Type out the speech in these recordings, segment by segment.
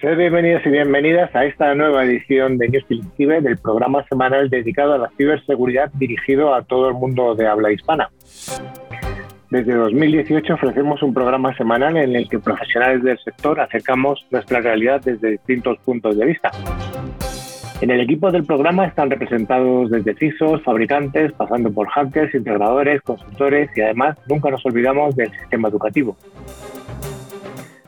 Sed bienvenidos y bienvenidas a esta nueva edición de News Ciber, del programa semanal dedicado a la ciberseguridad dirigido a todo el mundo de habla hispana. Desde 2018 ofrecemos un programa semanal en el que profesionales del sector acercamos nuestra realidad desde distintos puntos de vista. En el equipo del programa están representados desde CISOs, fabricantes, pasando por hackers, integradores, consultores y además nunca nos olvidamos del sistema educativo.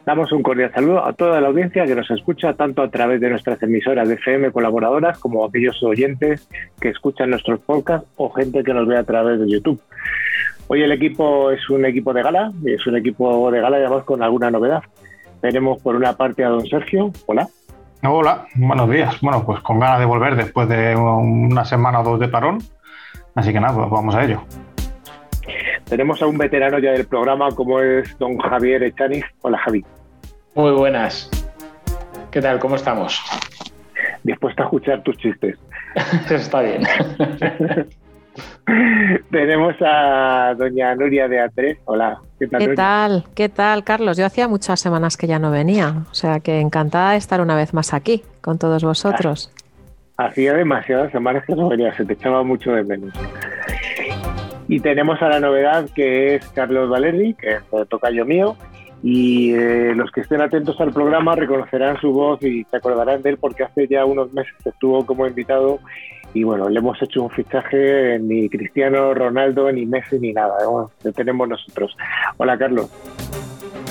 Damos un cordial saludo a toda la audiencia que nos escucha tanto a través de nuestras emisoras de FM colaboradoras como a aquellos oyentes que escuchan nuestros podcasts o gente que nos ve a través de YouTube. Hoy el equipo es un equipo de gala, es un equipo de gala además con alguna novedad. Tenemos por una parte a don Sergio. Hola. Hola, buenos días. Bueno, pues con ganas de volver después de una semana o dos de parón. Así que nada, pues vamos a ello. Tenemos a un veterano ya del programa como es don Javier Echaniz. Hola Javi. Muy buenas. ¿Qué tal? ¿Cómo estamos? Dispuesto a escuchar tus chistes. Está bien. Tenemos a doña Nuria de A3. Hola. ¿Qué tal? ¿Qué tal? ¿Qué tal, Carlos? Yo hacía muchas semanas que ya no venía. O sea que encantada de estar una vez más aquí con todos vosotros. Hacía demasiadas semanas que no venía. Se te echaba mucho de menos. Y tenemos a la novedad que es Carlos Valerdi, que es tocayo mío, y eh, los que estén atentos al programa reconocerán su voz y se acordarán de él porque hace ya unos meses estuvo como invitado y bueno, le hemos hecho un fichaje ni Cristiano Ronaldo, ni Messi, ni nada, lo tenemos nosotros. Hola Carlos.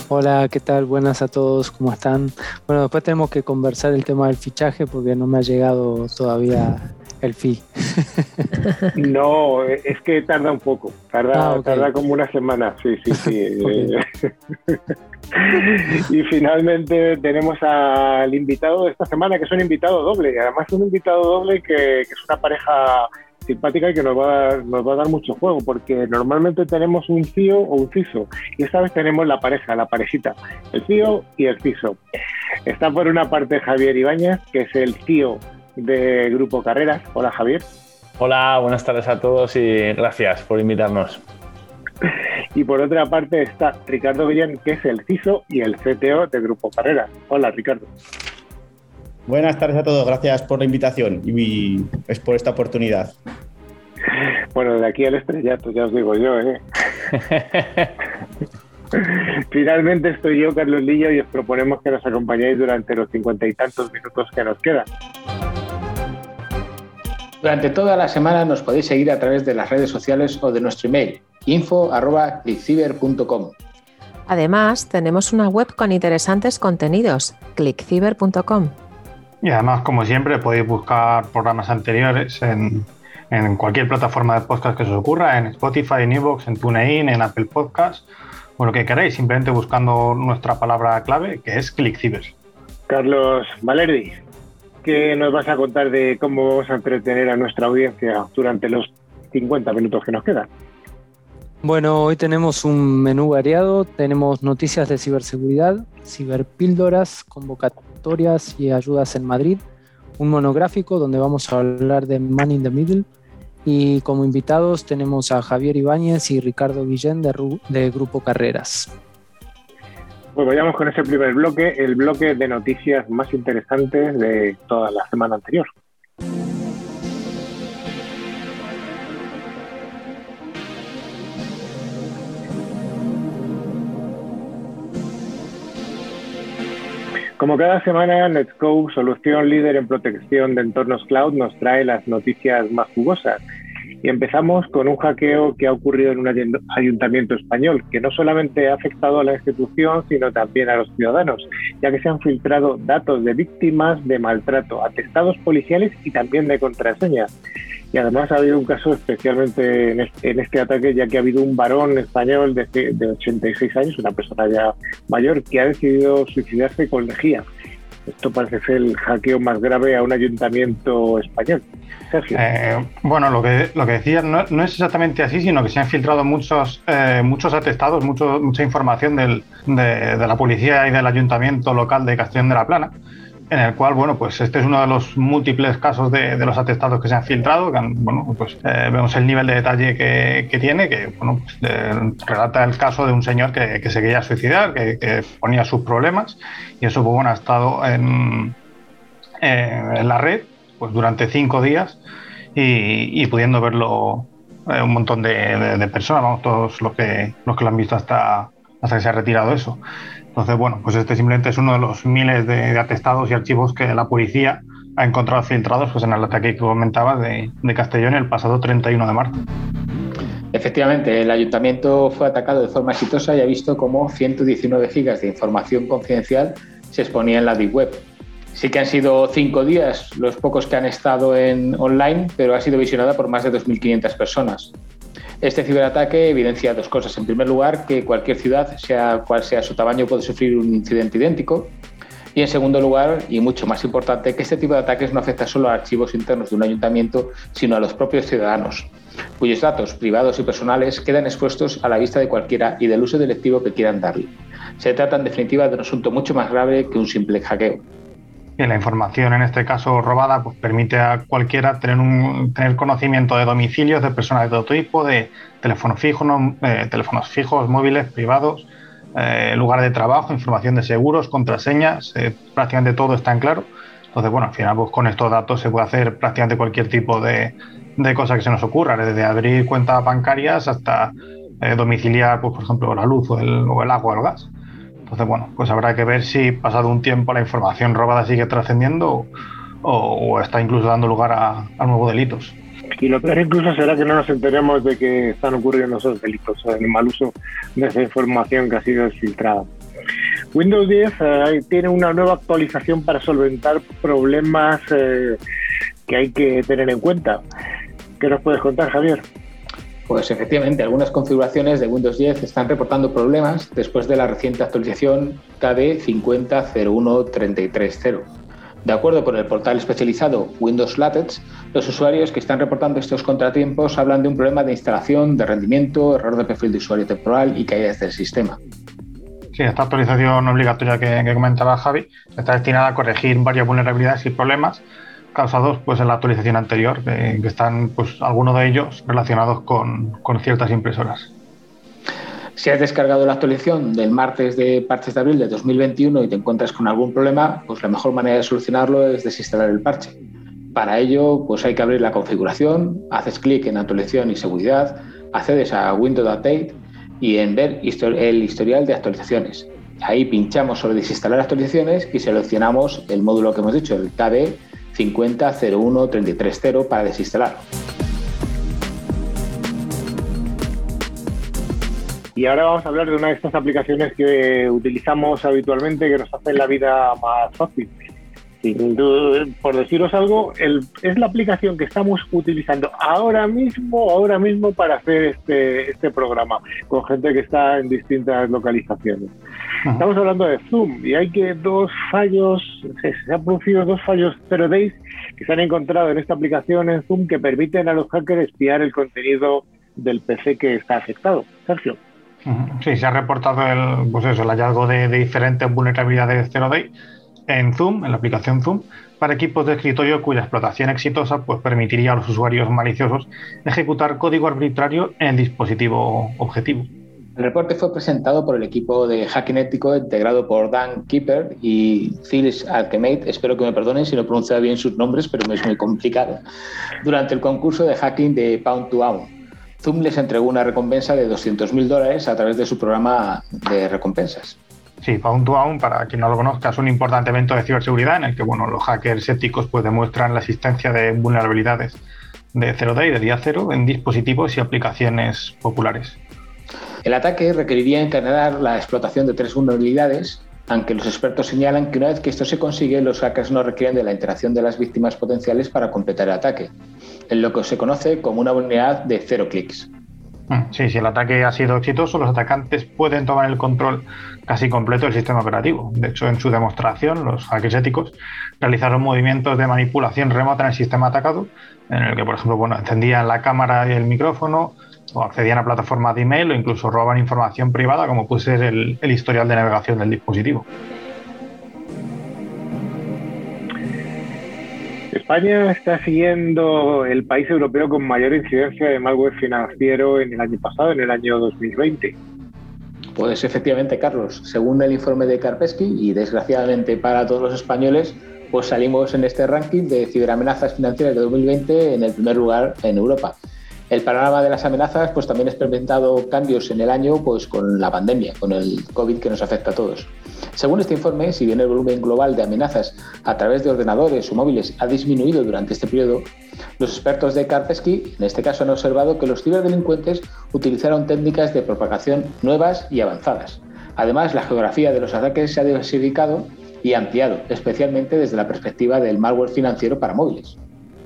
Hola, ¿qué tal? Buenas a todos, ¿cómo están? Bueno, después tenemos que conversar el tema del fichaje porque no me ha llegado todavía el fee. No, es que tarda un poco, tarda, ah, tarda como una semana, sí, sí, sí. y finalmente tenemos al invitado de esta semana, que es un invitado doble, y además es un invitado doble que, es una pareja simpática y que nos va, a dar, nos va a dar mucho juego, porque normalmente tenemos un CIO o un CISO, y esta vez tenemos la pareja, la parejita, el CIO y el CISO. Está por una parte Javier Ibáñez, que es el CIO de Grupo Carreras. Hola Javier. Hola, buenas tardes a todos y gracias por invitarnos. Y por otra parte está Ricardo Villén, que es el CISO y el CTO de Grupo Carreras. Hola Ricardo. Buenas tardes a todos, gracias por la invitación y es por esta oportunidad. Bueno, de aquí al estrellato, ya os digo yo, ¿eh? Finalmente estoy yo, Carlos Lillo, y os proponemos que nos acompañéis durante los cincuenta y tantos minutos que nos quedan. Durante toda la semana nos podéis seguir a través de las redes sociales o de nuestro email info.clickciber.com. Además, tenemos una web con interesantes contenidos, clickciber.com. Y además, como siempre, podéis buscar programas anteriores en, cualquier plataforma de podcast que os ocurra, en Spotify, en Evox, en TuneIn, en Apple Podcasts o lo que queráis, simplemente buscando nuestra palabra clave, que es ClickCiber. Carlos Valerdi, ¿qué nos vas a contar de cómo vamos a entretener a nuestra audiencia durante los 50 minutos que nos quedan? Bueno, hoy tenemos un menú variado, tenemos noticias de ciberseguridad, ciberpíldoras, convocatorias y ayudas en Madrid, un monográfico donde vamos a hablar de Man in the Middle, y como invitados tenemos a Javier Ibáñez y Ricardo Guillén de, de Grupo Carreras. Pues vayamos con ese primer bloque, el bloque de noticias más interesantes de toda la semana anterior. Como cada semana, Netscope, solución líder en protección de entornos cloud, nos trae las noticias más jugosas. Y empezamos con un hackeo que ha ocurrido en un ayuntamiento español, que no solamente ha afectado a la institución, sino también a los ciudadanos, ya que se han filtrado datos de víctimas de maltrato, atestados policiales y también de contraseñas. Y además ha habido un caso especialmente en este, ataque, ya que ha habido un varón español de, de 86 años, una persona ya mayor, que ha decidido suicidarse con lejía. Esto parece ser el hackeo más grave a un ayuntamiento español. Sergio. Eh, bueno, lo que, lo que decías no, es exactamente así, sino que se han filtrado muchos, eh, muchos atestados, mucha información de, de, la policía y del ayuntamiento local de Castellón de la Plana en el cual, bueno, pues este es uno de los múltiples casos de, los atestados que se han filtrado. bueno, pues eh, vemos el nivel de detalle que, tiene, que, bueno, pues, relata el caso de un señor que, se quería suicidar, que, ponía sus problemas, y eso, pues, bueno, ha estado en, en la red pues durante cinco días y, pudiendo verlo eh, un montón de, personas, vamos, todos los que, los que lo han visto hasta, hasta que se ha retirado eso. Entonces, bueno, pues este simplemente es uno de los miles de, atestados y archivos que la policía ha encontrado filtrados pues, en el ataque que comentaba de, Castellón el pasado 31 de marzo. Efectivamente, el ayuntamiento fue atacado de forma exitosa y ha visto cómo 119 gigas de información confidencial se exponía en la Deep Web. Sí que han sido cinco días los pocos que han estado en online, pero ha sido visionada por más de 2.500 personas. Este ciberataque evidencia dos cosas. En primer lugar, que cualquier ciudad, sea cual sea su tamaño, puede sufrir un incidente idéntico. Y en segundo lugar, y mucho más importante, que este tipo de ataques no afecta solo a archivos internos de un ayuntamiento, sino a los propios ciudadanos, cuyos datos privados y personales quedan expuestos a la vista de cualquiera y del uso directivo que quieran darle. Se trata en definitiva de un asunto mucho más grave que un simple hackeo la información, en este caso robada, pues permite a cualquiera tener, un, tener conocimiento de domicilios de personas de todo tipo, de teléfonos fijos, eh, teléfonos fijos, móviles, privados, eh, lugar de trabajo, información de seguros, contraseñas, eh, prácticamente todo está en claro. Entonces, bueno, al final pues, con estos datos se puede hacer prácticamente cualquier tipo de, de cosa que se nos ocurra, desde abrir cuentas bancarias hasta domiciliar, pues, por ejemplo, la luz o el, o el agua o el gas. Entonces, bueno, pues habrá que ver si pasado un tiempo la información robada sigue trascendiendo o, está incluso dando lugar a, nuevos delitos. Y lo peor incluso será que no nos enteremos de que están ocurriendo esos delitos, el mal uso de esa información que ha sido filtrada. Windows 10 eh, tiene una nueva actualización para solventar problemas eh, que hay que tener en cuenta. ¿Qué nos puedes contar, Javier? Pues efectivamente, algunas configuraciones de Windows 10 están reportando problemas después de la reciente actualización KD 50.01.33.0. De acuerdo con el portal especializado Windows Latex, los usuarios que están reportando estos contratiempos hablan de un problema de instalación, de rendimiento, error de perfil de usuario temporal y caídas del sistema. Sí, esta actualización obligatoria que, que comentaba Javi está destinada a corregir varias vulnerabilidades y problemas causados pues, en la actualización anterior, que, están pues, algunos de ellos relacionados con, con, ciertas impresoras. Si has descargado la actualización del martes de parches de abril de 2021 y te encuentras con algún problema, pues la mejor manera de solucionarlo es desinstalar el parche. Para ello, pues hay que abrir la configuración, haces clic en actualización y seguridad, accedes a Windows Update y en ver el historial de actualizaciones. Ahí pinchamos sobre desinstalar actualizaciones y seleccionamos el módulo que hemos dicho, el KB 50.01.33.0 para desinstalar. Y ahora vamos a hablar de una de estas aplicaciones que utilizamos habitualmente que nos hacen la vida más fácil por deciros algo, es la aplicación que estamos utilizando ahora mismo, ahora mismo para hacer este, este programa, con gente que está en distintas localizaciones. Estamos hablando de Zoom y hay que dos fallos, se, han producido dos fallos zero days que se han encontrado en esta aplicación en Zoom que permiten a los hackers espiar el contenido del PC que está afectado. Sergio. Sí, se ha reportado el, pues eso, el hallazgo de, de diferentes vulnerabilidades zero day en Zoom, en la aplicación Zoom, para equipos de escritorio cuya explotación exitosa pues, permitiría a los usuarios maliciosos ejecutar código arbitrario en el dispositivo objetivo. El reporte fue presentado por el equipo de hacking ético integrado por Dan Keeper y Phyllis Alchemate. Espero que me perdonen si no pronuncio bien sus nombres, pero me es muy complicado. Durante el concurso de hacking de Pound to Pound, Zoom les entregó una recompensa de 200.000 dólares a través de su programa de recompensas. Sí, Pound to Pound, para quien no lo conozca, es un importante evento de ciberseguridad en el que bueno, los hackers éticos pues, demuestran la existencia de vulnerabilidades de 0D y de día cero en dispositivos y aplicaciones populares. El ataque requeriría encadenar la explotación de tres vulnerabilidades, aunque los expertos señalan que una vez que esto se consigue, los hackers no requieren de la interacción de las víctimas potenciales para completar el ataque, en lo que se conoce como una vulnerabilidad de cero clics. Mm, sí, si el ataque ha sido exitoso, los atacantes pueden tomar el control casi completo del sistema operativo. De hecho, en su demostración, los hackers éticos realizaron movimientos de manipulación remota en el sistema atacado, en el que, por ejemplo, bueno, encendían la cámara y el micrófono, o accedían a plataformas de email, o incluso robaban información privada, como puede ser el, el historial de navegación del dispositivo. España está siguiendo el país europeo con mayor incidencia de malware financiero en el año pasado, en el año 2020. Pues efectivamente, Carlos, según el informe de Karpesky, y desgraciadamente para todos los españoles, pues salimos en este ranking de ciberamenazas financieras de 2020 en el primer lugar en Europa. El panorama de las amenazas pues también ha experimentado cambios en el año pues con la pandemia, con el COVID que nos afecta a todos. Según este informe, si bien el volumen global de amenazas a través de ordenadores o móviles ha disminuido durante este periodo, los expertos de Karpesky en este caso han observado que los ciberdelincuentes utilizaron técnicas de propagación nuevas y avanzadas. Además, la geografía de los ataques se ha diversificado y ampliado, especialmente desde la perspectiva del malware financiero para móviles.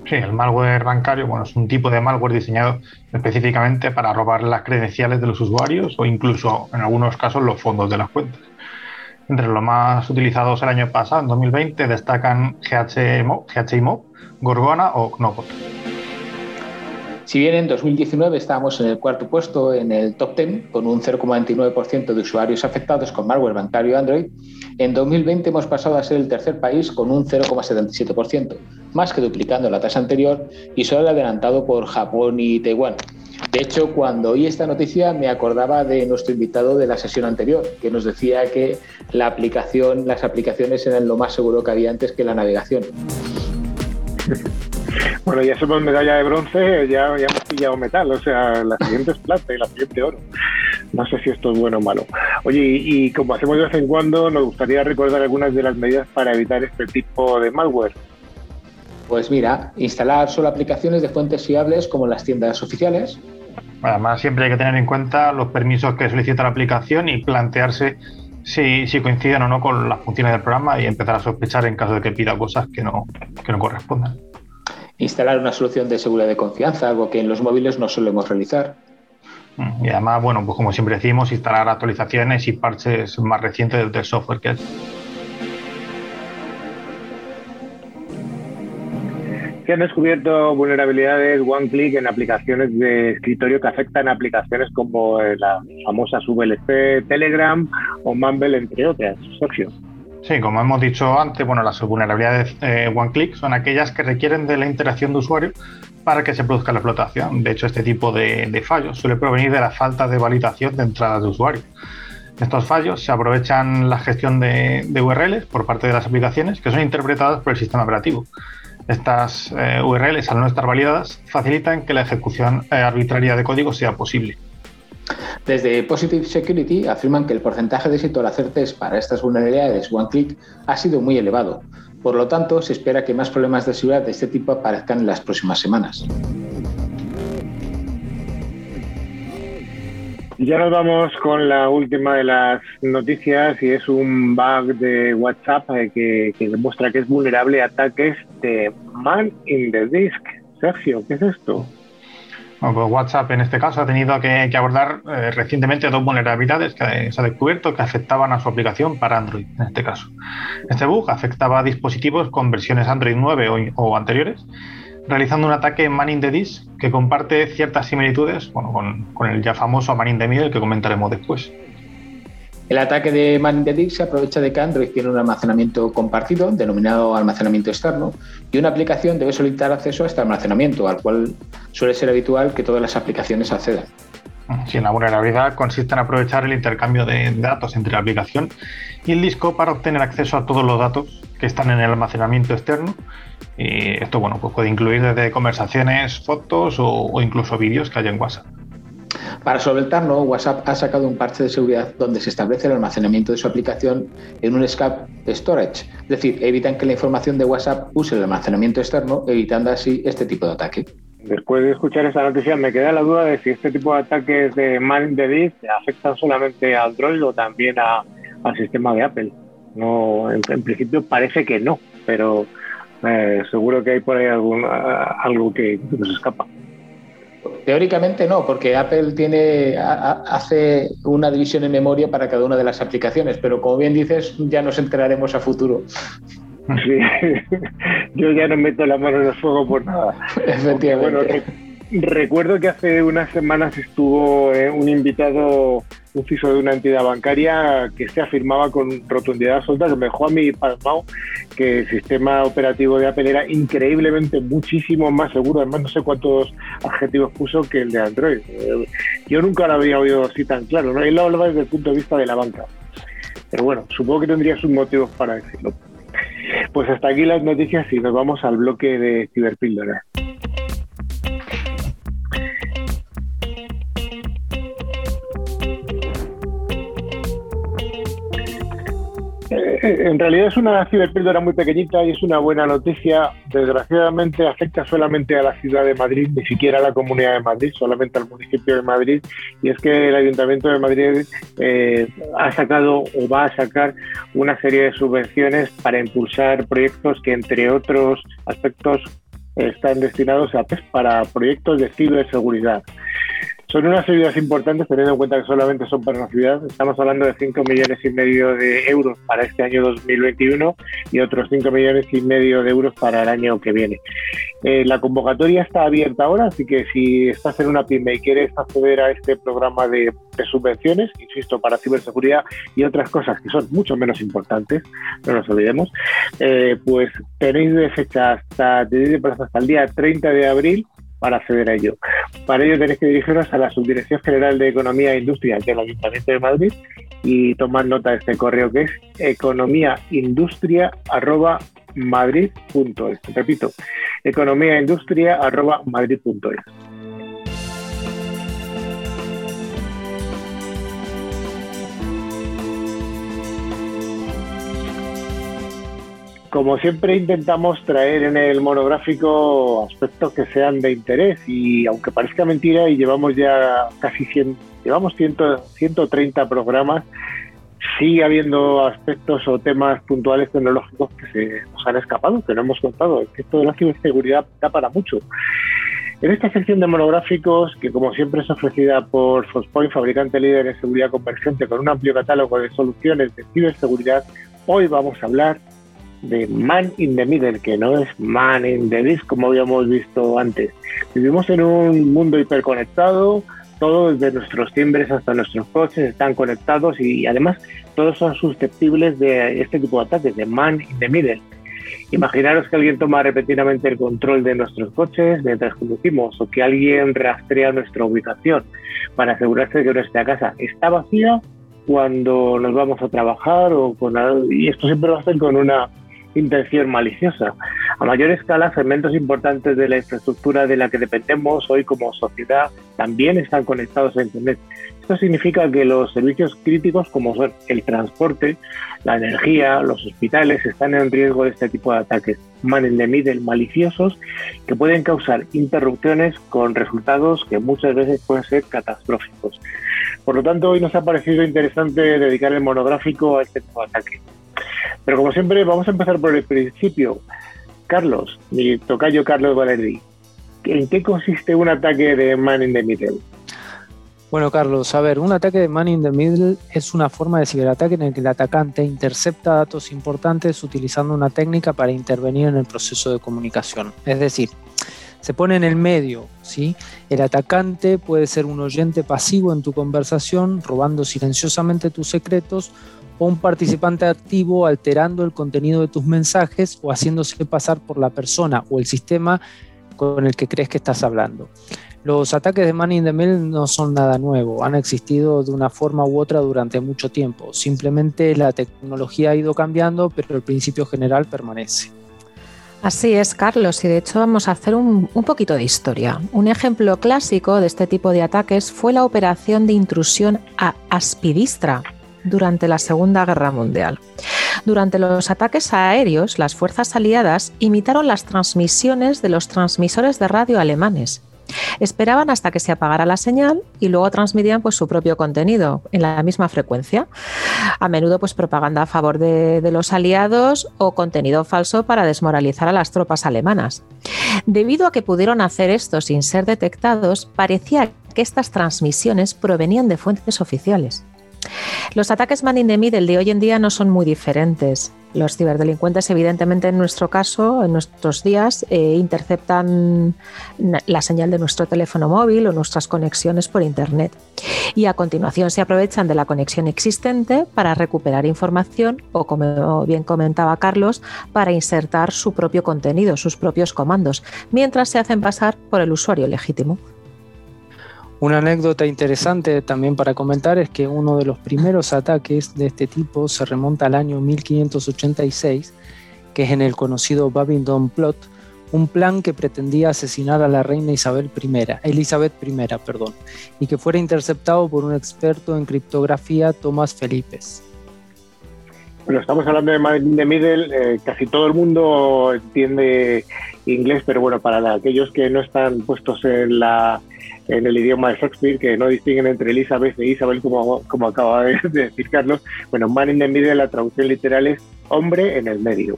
Sí, el malware bancario, bueno, es un tipo de malware diseñado específicamente para robar las credenciales de los usuarios o incluso, en algunos casos, los fondos de las cuentas. Entre los más utilizados el año pasado, en 2020, destacan GHIMO, Gorgona o Knobot. Si bien en 2019 estábamos en el cuarto puesto en el top 10 con un 0,29% de usuarios afectados con malware bancario Android, en 2020 hemos pasado a ser el tercer país con un 0,77%, más que duplicando la tasa anterior y solo adelantado por Japón y Taiwán. De hecho, cuando oí esta noticia me acordaba de nuestro invitado de la sesión anterior, que nos decía que la aplicación, las aplicaciones eran lo más seguro que había antes que la navegación. Bueno, ya somos medalla de bronce, ya, ya hemos pillado metal, o sea, la siguiente es plata y la siguiente oro. No sé si esto es bueno o malo. Oye, y, como hacemos de vez en cuando, nos gustaría recordar algunas de las medidas para evitar este tipo de malware. Pues mira, instalar solo aplicaciones de fuentes fiables como las tiendas oficiales. Además, siempre hay que tener en cuenta los permisos que solicita la aplicación y plantearse si, si, coinciden o no con las funciones del programa y empezar a sospechar en caso de que pida cosas que no, que no correspondan instalar una solución de seguridad de confianza, algo que en los móviles no solemos realizar. Y además, bueno, pues como siempre decimos, instalar actualizaciones y parches más recientes del software que es. Se han descubierto vulnerabilidades one-click en aplicaciones de escritorio que afectan a aplicaciones como la famosa VLC, Telegram o Mumble, entre otras. Sergio. Sí, como hemos dicho antes, bueno, las vulnerabilidades eh, one-click son aquellas que requieren de la interacción de usuario para que se produzca la explotación. De hecho, este tipo de, fallos suele provenir de la falta de validación de entradas de usuario. Estos fallos se aprovechan la gestión de, URLs por parte de las aplicaciones que son interpretadas por el sistema operativo. Estas eh, URLs, al no estar validadas, facilitan que la ejecución eh, arbitraria de código sea posible. Desde Positive Security afirman que el porcentaje de éxito al hacer test para estas vulnerabilidades one-click ha sido muy elevado. Por lo tanto, se espera que más problemas de seguridad de este tipo aparezcan en las próximas semanas. Ya nos vamos con la última de las noticias y es un bug de WhatsApp eh, que, demuestra que es vulnerable a ataques de man in the disk. Sergio, ¿qué es esto? Pues WhatsApp en este caso ha tenido que, abordar eh, recientemente dos vulnerabilidades que se ha descubierto que afectaban a su aplicación para Android en este caso. Este bug afectaba a dispositivos con versiones Android 9 o, anteriores, realizando un ataque man in the disk que comparte ciertas similitudes con, con el ya famoso man in the middle que comentaremos después. El ataque de Man in the Disk se aprovecha de que Android tiene un almacenamiento compartido, denominado almacenamiento externo, y una aplicación debe solicitar acceso a este almacenamiento, al cual suele ser habitual que todas las aplicaciones accedan. Sí, la vulnerabilidad consiste en aprovechar el intercambio de datos entre la aplicación y el disco para obtener acceso a todos los datos que están en el almacenamiento externo. Y esto bueno, pues puede incluir desde conversaciones, fotos o, o incluso vídeos que hay en WhatsApp. Para solventarlo, WhatsApp ha sacado un parche de seguridad donde se establece el almacenamiento de su aplicación en un escape storage, es decir, evitan que la información de WhatsApp use el almacenamiento externo, evitando así este tipo de ataque. Después de escuchar esta noticia, me queda la duda de si este tipo de ataques de man de disk afectan solamente a Android o también al sistema de Apple. No, en, principio parece que no, pero eh, seguro que hay por ahí algún, algo que nos escapa. Teóricamente no, porque Apple tiene, hace una división en memoria para cada una de las aplicaciones, pero como bien dices, ya nos enteraremos a futuro. Sí, yo ya no meto la mano en el fuego por nada. Efectivamente. Recuerdo que hace unas semanas estuvo eh, un invitado un CISO de una entidad bancaria que se afirmaba con rotundidad absoluta que me dejó a mí pasmado que el sistema operativo de Apple era increíblemente muchísimo más seguro. Además, no sé cuántos adjetivos puso que el de Android. Eh, yo nunca lo había oído así tan claro. ¿no? Él lo hablaba desde el punto de vista de la banca. Pero bueno, supongo que tendría sus motivos para decirlo. Pues hasta aquí las noticias y nos vamos al bloque de ciberpíldora. En realidad es una ciberpíldora muy pequeñita y es una buena noticia. Desgraciadamente afecta solamente a la ciudad de Madrid, ni siquiera a la comunidad de Madrid, solamente al municipio de Madrid. Y es que el Ayuntamiento de Madrid eh, ha sacado o va a sacar una serie de subvenciones para impulsar proyectos que, entre otros aspectos, están destinados a, pues, para proyectos de ciberseguridad. Son unas ayudas importantes teniendo en cuenta que solamente son para una ciudad. Estamos hablando de 5 millones y medio de euros para este año 2021 y otros 5 millones y medio de euros para el año que viene. Eh, la convocatoria está abierta ahora, así que si estás en una pyme y quieres acceder a este programa de, subvenciones, insisto, para ciberseguridad y otras cosas que son mucho menos importantes, no nos olvidemos, eh, pues tenéis de fecha hasta, de hasta el día 30 de abril para acceder a ello. Para ello tenéis que dirigiros a la Subdirección General de Economía e Industria del Ayuntamiento de Madrid y tomar nota de este correo que es economiaindustria.madrid.es. Repito, economiaindustria.madrid.es. como siempre intentamos traer en el monográfico aspectos que sean de interés y aunque parezca mentira y llevamos ya casi 100, llevamos 100, 130 programas, sigue habiendo aspectos o temas puntuales tecnológicos que se nos han escapado, que no hemos contado. esto de la ciberseguridad da para mucho. En esta sección de monográficos, que como siempre es ofrecida por Fospoint, fabricante líder en seguridad convergente, con un amplio catálogo de soluciones de ciberseguridad, hoy vamos a hablar de Man in the Middle, que no es Man in the Disc como habíamos visto antes. Vivimos en un mundo hiperconectado, todos desde nuestros timbres hasta nuestros coches están conectados y además todos son susceptibles de este tipo de ataques, de Man in the Middle. Imaginaros que alguien toma repetidamente el control de nuestros coches mientras conducimos o que alguien rastrea nuestra ubicación para asegurarse de que nuestra casa está vacía cuando nos vamos a trabajar o con y esto siempre lo hacen con una intención maliciosa. A mayor escala, segmentos importantes de la infraestructura de la que dependemos hoy como sociedad también están conectados a Internet. Esto significa que los servicios críticos como son el transporte, la energía, los hospitales están en riesgo de este tipo de ataques man in the middle maliciosos que pueden causar interrupciones con resultados que muchas veces pueden ser catastróficos. Por lo tanto, hoy nos ha parecido interesante dedicar el monográfico a este tipo de ataques. Pero como siempre, vamos a empezar por el principio. Carlos, mi tocayo Carlos Valerdi, ¿en qué consiste un ataque de Man in the Middle? Bueno, Carlos, a ver, un ataque de Man in the Middle es una forma de ciberataque en el que el atacante intercepta datos importantes utilizando una técnica para intervenir en el proceso de comunicación. Es decir, se pone en el medio, ¿sí? El atacante puede ser un oyente pasivo en tu conversación, robando silenciosamente tus secretos o un participante activo alterando el contenido de tus mensajes o haciéndose pasar por la persona o el sistema con el que crees que estás hablando. Los ataques de Man in the Middle no son nada nuevo, han existido de una forma u otra durante mucho tiempo. Simplemente la tecnología ha ido cambiando, pero el principio general permanece. Así es, Carlos, y de hecho vamos a hacer un, un, poquito de historia. Un ejemplo clásico de este tipo de ataques fue la operación de intrusión a Aspidistra, durante la Segunda Guerra Mundial. Durante los ataques aéreos, las fuerzas aliadas imitaron las transmisiones de los transmisores de radio alemanes. Esperaban hasta que se apagara la señal y luego transmitían pues, su propio contenido en la misma frecuencia. A menudo pues, propaganda a favor de, de los aliados o contenido falso para desmoralizar a las tropas alemanas. Debido a que pudieron hacer esto sin ser detectados, parecía que estas transmisiones provenían de fuentes oficiales. Los ataques man in the middle de hoy en día no son muy diferentes. Los ciberdelincuentes, evidentemente, en nuestro caso, en nuestros días, eh, interceptan la señal de nuestro teléfono móvil o nuestras conexiones por Internet. y a continuación se aprovechan de la conexión existente para recuperar información o, como bien comentaba Carlos, para insertar su propio contenido, sus propios comandos, mientras se hacen pasar por el usuario legítimo. Una anécdota interesante también para comentar es que uno de los primeros ataques de este tipo se remonta al año 1586, que es en el conocido Babington Plot, un plan que pretendía asesinar a la reina Isabel I, Elizabeth I, perdón, y que fuera interceptado por un experto en criptografía, Tomás Felipes. Bueno, estamos hablando de Middle, eh, casi todo el mundo entiende inglés, pero bueno, para aquellos que no están puestos en la en el idioma de Shakespeare, que no distinguen entre Elizabeth e Isabel, como, como acaba de, decir Carlos. Bueno, man in the middle, la traducción literal es hombre en el medio.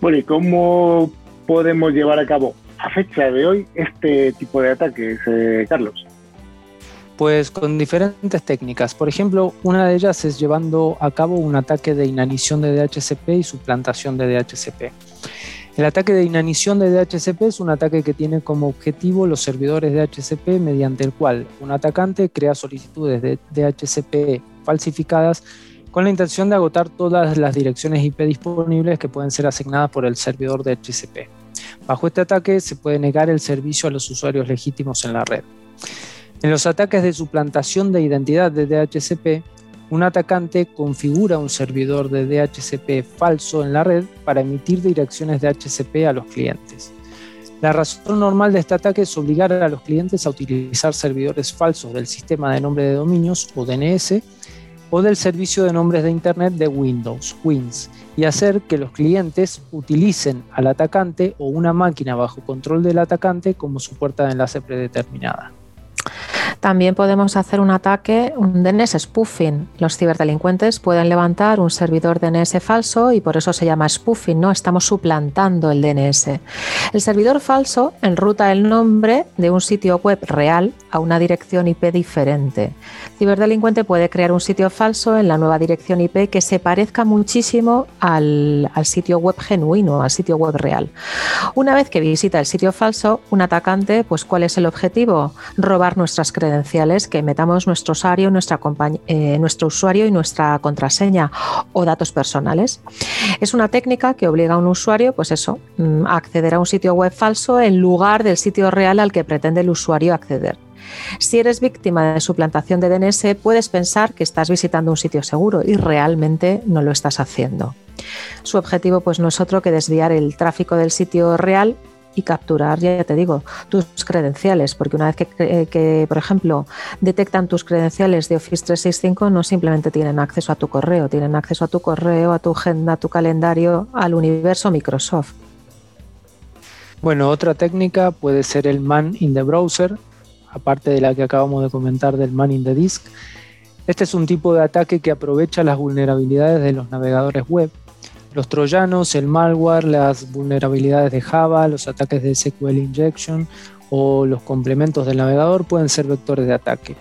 Bueno, ¿y cómo podemos llevar a cabo a fecha de hoy este tipo de ataques, eh, Carlos? Pues con diferentes técnicas. Por ejemplo, una de ellas es llevando a cabo un ataque de inanición de DHCP y suplantación de DHCP. El ataque de inanición de DHCP es un ataque que tiene como objetivo los servidores DHCP mediante el cual un atacante crea solicitudes de DHCP falsificadas con la intención de agotar todas las direcciones IP disponibles que pueden ser asignadas por el servidor DHCP. Bajo este ataque se puede negar el servicio a los usuarios legítimos en la red. En los ataques de suplantación de identidad de DHCP, un atacante configura un servidor de DHCP falso en la red para emitir direcciones de DHCP a los clientes. La razón normal de este ataque es obligar a los clientes a utilizar servidores falsos del sistema de nombre de dominios o DNS o del servicio de nombres de Internet de Windows, WINS, y hacer que los clientes utilicen al atacante o una máquina bajo control del atacante como su puerta de enlace predeterminada. También podemos hacer un ataque, un DNS spoofing. Los ciberdelincuentes pueden levantar un servidor DNS falso y por eso se llama spoofing, ¿no? Estamos suplantando el DNS. El servidor falso enruta el nombre de un sitio web real a una dirección IP diferente. El ciberdelincuente puede crear un sitio falso en la nueva dirección IP que se parezca muchísimo al, al sitio web genuino, al sitio web real. Una vez que visita el sitio falso, un atacante, pues ¿cuál es el objetivo? Robar nuestras credenciales que metamos nuestro usuario, nuestra eh, nuestro usuario y nuestra contraseña o datos personales. Es una técnica que obliga a un usuario, pues eso, mm, a acceder a un sitio web falso en lugar del sitio real al que pretende el usuario acceder. Si eres víctima de suplantación de DNS, puedes pensar que estás visitando un sitio seguro y realmente no lo estás haciendo. Su objetivo pues no es otro que desviar el tráfico del sitio real y capturar, ya te digo, tus credenciales, porque una vez que, por ejemplo, detectan tus credenciales de Office 365, no simplemente tienen acceso a tu correo, tienen acceso a tu correo, a tu agenda, a tu calendario, al universo Microsoft. Bueno, otra técnica puede ser el man in the browser, aparte de la que acabamos de comentar del man in the disk. Este es un tipo de ataque que aprovecha las vulnerabilidades de los navegadores web los troyanos, el malware, las vulnerabilidades de Java, los ataques de SQL injection o los complementos del navegador pueden ser vectores de ataque.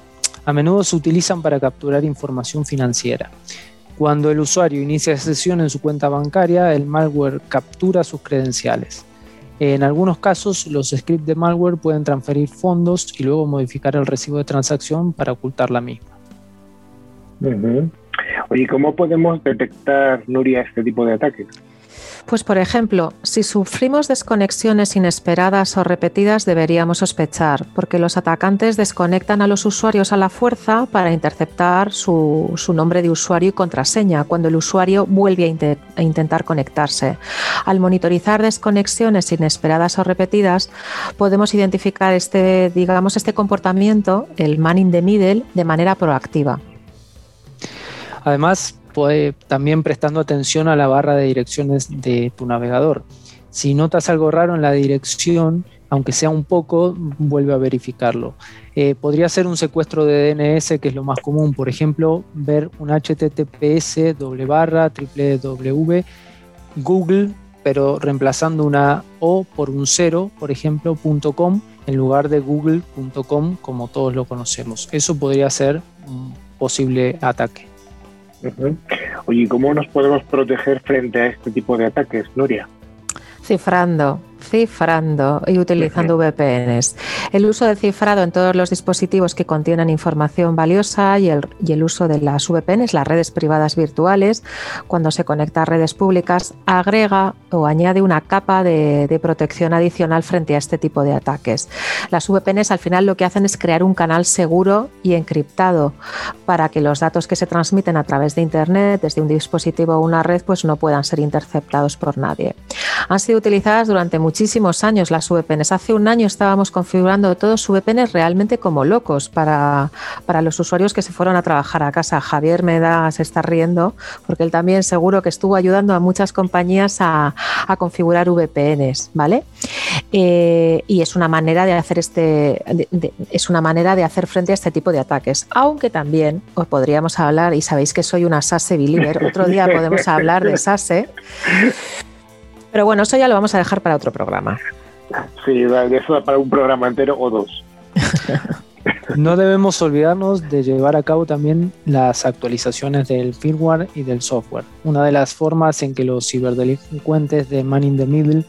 A menudo se utilizan para capturar información financiera. Cuando el usuario inicia sesión en su cuenta bancaria, el malware captura sus credenciales. En algunos casos, los scripts de malware pueden transferir fondos y luego modificar el recibo de transacción para ocultar la misma. Oye, ¿cómo podemos detectar, Nuria, este tipo de ataques? Pues por ejemplo, si sufrimos desconexiones inesperadas o repetidas deberíamos sospechar, porque los atacantes desconectan a los usuarios a la fuerza para interceptar su, nombre de usuario y contraseña cuando el usuario vuelve a, intentar conectarse. Al monitorizar desconexiones inesperadas o repetidas, podemos identificar este, digamos, este comportamiento, el man in the middle, de manera proactiva. Además, puede, también prestando atención a la barra de direcciones de tu navegador. Si notas algo raro en la dirección, aunque sea un poco, vuelve a verificarlo. Eh, podría ser un secuestro de DNS, que es lo más común. Por ejemplo, ver un HTTPS doble barra www Google, pero reemplazando una O por un cero, por ejemplo, .com en lugar de google.com como todos lo conocemos. Eso podría ser un posible ataque. Oye, ¿cómo nos podemos proteger frente a este tipo de ataques, Nuria? Cifrando cifrando y utilizando VPNs. El uso del cifrado en todos los dispositivos que contienen información valiosa y el, y el, uso de las VPNs, las redes privadas virtuales, cuando se conecta a redes públicas, agrega o añade una capa de, de protección adicional frente a este tipo de ataques. Las VPNs al final lo que hacen es crear un canal seguro y encriptado para que los datos que se transmiten a través de Internet desde un dispositivo o una red pues no puedan ser interceptados por nadie. Han sido utilizadas durante muchísimos años las VPNs. Hace un año estábamos configurando todos VPNs realmente como locos para, para los usuarios que se fueron a trabajar a casa. Javier me da, se está riendo porque él también seguro que estuvo ayudando a muchas compañías a, configurar VPNs, ¿vale? Eh, y es una manera de hacer este es una manera de hacer frente a este tipo de ataques. Aunque también os podríamos hablar, y sabéis que soy una SASE believer, otro día podemos hablar de SASE. Pero bueno, eso ya lo vamos a dejar para otro programa. Sí, eso para un programa entero o dos. No debemos olvidarnos de llevar a cabo también las actualizaciones del firmware y del software. Una de las formas en que los ciberdelincuentes de Man in the Middle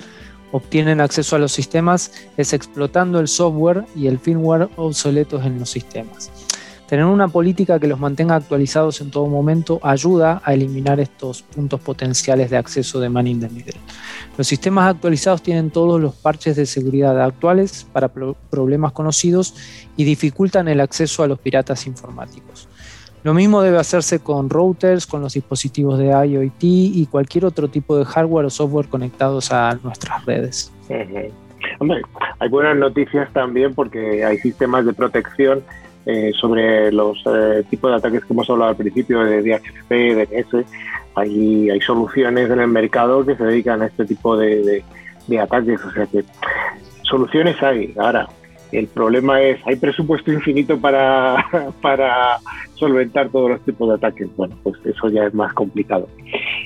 obtienen acceso a los sistemas es explotando el software y el firmware obsoletos en los sistemas. Tener una política que los mantenga actualizados en todo momento ayuda a eliminar estos puntos potenciales de acceso de man in the middle. Los sistemas actualizados tienen todos los parches de seguridad actuales para pro problemas conocidos y dificultan el acceso a los piratas informáticos. Lo mismo debe hacerse con routers, con los dispositivos de IoT y cualquier otro tipo de hardware o software conectados a nuestras redes. Hombre, hay buenas noticias también porque hay sistemas de protección eh, sobre los eh, tipos de ataques que hemos hablado al principio de DHCP, DNS. Hay, soluciones en el mercado que se dedican a este tipo de, ataques. O sea que soluciones hay. Ahora, el problema es, ¿hay presupuesto infinito para, para solventar todos los tipos de ataques? Bueno, pues eso ya es más complicado.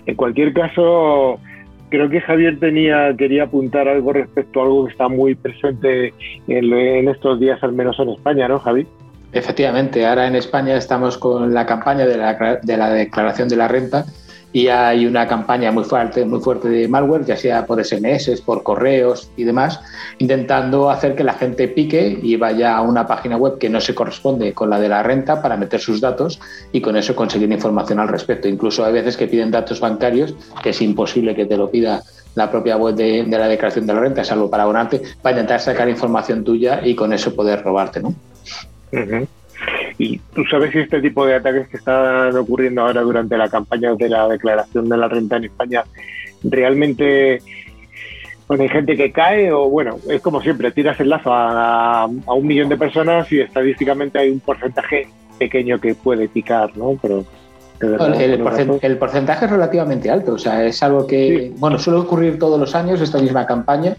En cualquier caso, creo que Javier tenía, quería apuntar algo respecto a algo que está muy presente en, en estos días, al menos en España, ¿no, Javi? Efectivamente, ahora en España estamos con la campaña de la, de la declaración de la renta y hay una campaña muy fuerte, muy fuerte de malware, ya sea por SMS, por correos y demás, intentando hacer que la gente pique y vaya a una página web que no se corresponde con la de la renta para meter sus datos y con eso conseguir información al respecto. Incluso hay veces que piden datos bancarios, que es imposible que te lo pida la propia web de, de la declaración de la renta, salvo para abonarte, para intentar sacar información tuya y con eso poder robarte, ¿no? Uh -huh. ¿Y tú sabes si este tipo de ataques que están ocurriendo ahora durante la campaña de la declaración de la renta en España realmente bueno, hay gente que cae o bueno, es como siempre, tiras el lazo a, a, un millón de personas y estadísticamente hay un porcentaje pequeño que puede picar, ¿no? Pero el, porcent el, porcentaje es relativamente alto, o sea, es algo que, sí. bueno, suele ocurrir todos los años esta misma campaña.